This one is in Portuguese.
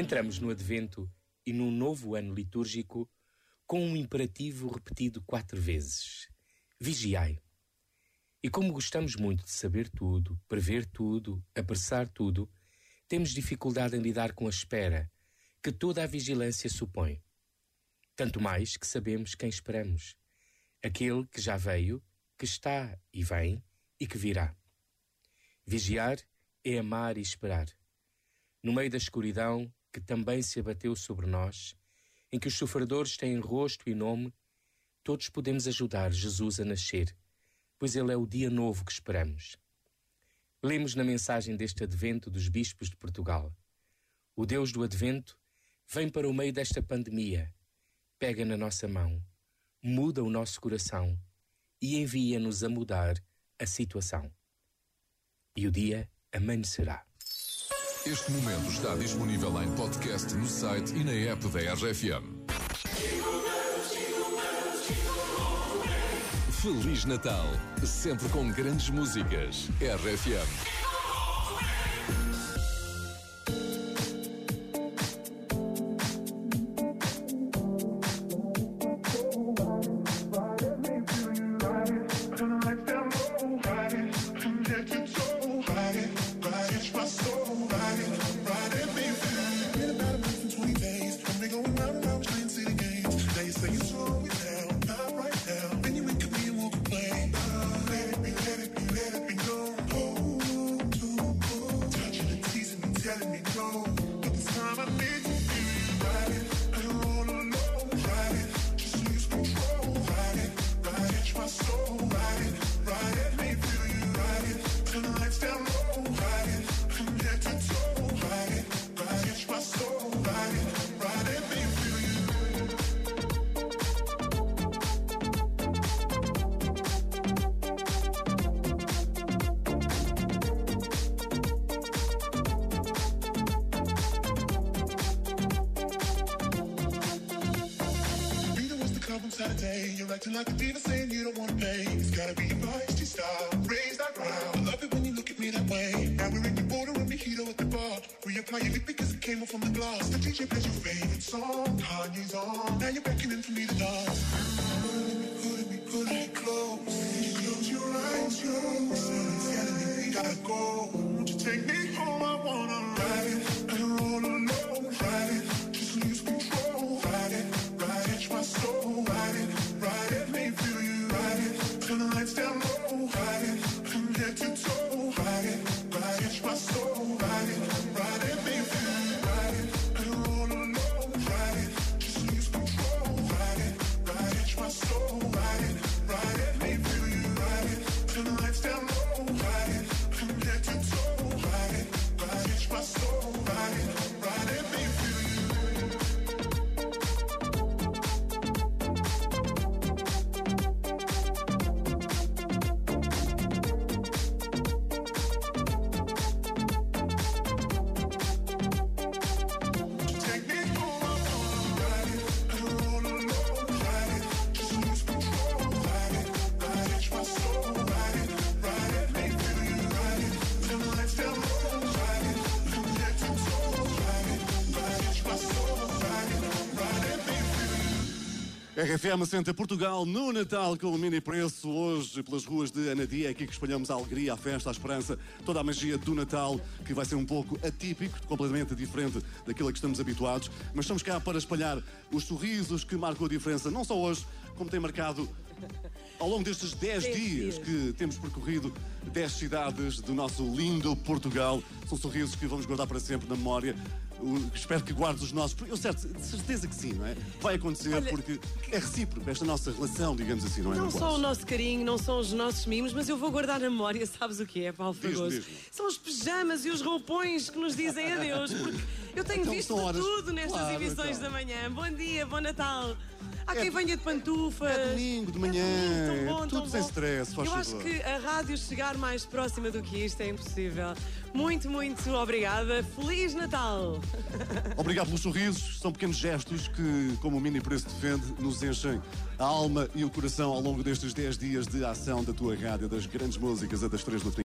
Entramos no Advento e num novo ano litúrgico com um imperativo repetido quatro vezes: Vigiai. E como gostamos muito de saber tudo, prever tudo, apressar tudo, temos dificuldade em lidar com a espera que toda a vigilância supõe. Tanto mais que sabemos quem esperamos: aquele que já veio, que está e vem e que virá. Vigiar é amar e esperar. No meio da escuridão que também se abateu sobre nós, em que os sofredores têm rosto e nome, todos podemos ajudar Jesus a nascer, pois ele é o dia novo que esperamos. Lemos na mensagem deste advento dos bispos de Portugal. O Deus do advento vem para o meio desta pandemia, pega na nossa mão, muda o nosso coração e envia-nos a mudar a situação. E o dia amanhecerá. Este momento está disponível em podcast no site e na app da RFM. Feliz Natal, sempre com grandes músicas. RFM. Saturday. You're acting like a diva saying you don't wanna pay. It's gotta be your feisty style. Raise that ground. I love it when you look at me that way. Now we're in the border and mojito at the bar. Reapply your lip because it came off from the glass. The DJ plays your favorite song. Kanye's on. Now you're beckoning for me to dance. Pulling me, me close. Close your eyes, close. Me we gotta go. Won't you take me home? I wanna ride it. RFM assenta Portugal no Natal com o mini preço. Hoje, pelas ruas de Anadia, é aqui que espalhamos a alegria, a festa, a esperança, toda a magia do Natal, que vai ser um pouco atípico, completamente diferente daquilo a que estamos habituados. Mas estamos cá para espalhar os sorrisos que marcam a diferença, não só hoje, como tem marcado ao longo destes 10 Dez dias dias. que temos percorrido 10 cidades do nosso lindo Portugal. São sorrisos que vamos guardar para sempre na memória. O- espero que guardes os nossos. Eu certo, de certeza que sim, não é? Vai acontecer Olha, porque é recíproco esta nossa relação, digamos assim, não é? Não Não só o nosso carinho, não são os nossos mimos, mas eu vou guardar na memória, sabes o que é, Paulo Fragoso? diz-me. São os pijamas e os roupões que nos dizem adeus, porque eu tenho Então visto horas- tudo nestas Claro, emissões então. da manhã. Bom dia, bom Natal. Há É- quem venha de pantufas. é domingo de manhã, É domingo, tão bom, tudo tão faz Eu acho favor. que a rádio chegar mais próxima do que isto é impossível. Muito, muito obrigada. Feliz Natal! Obrigado pelos sorrisos, são pequenos gestos que, como o Mini Preço defende, nos enchem a alma e o coração ao longo destes 10 dias de ação da tua rádio, das grandes músicas a das 3 do fim.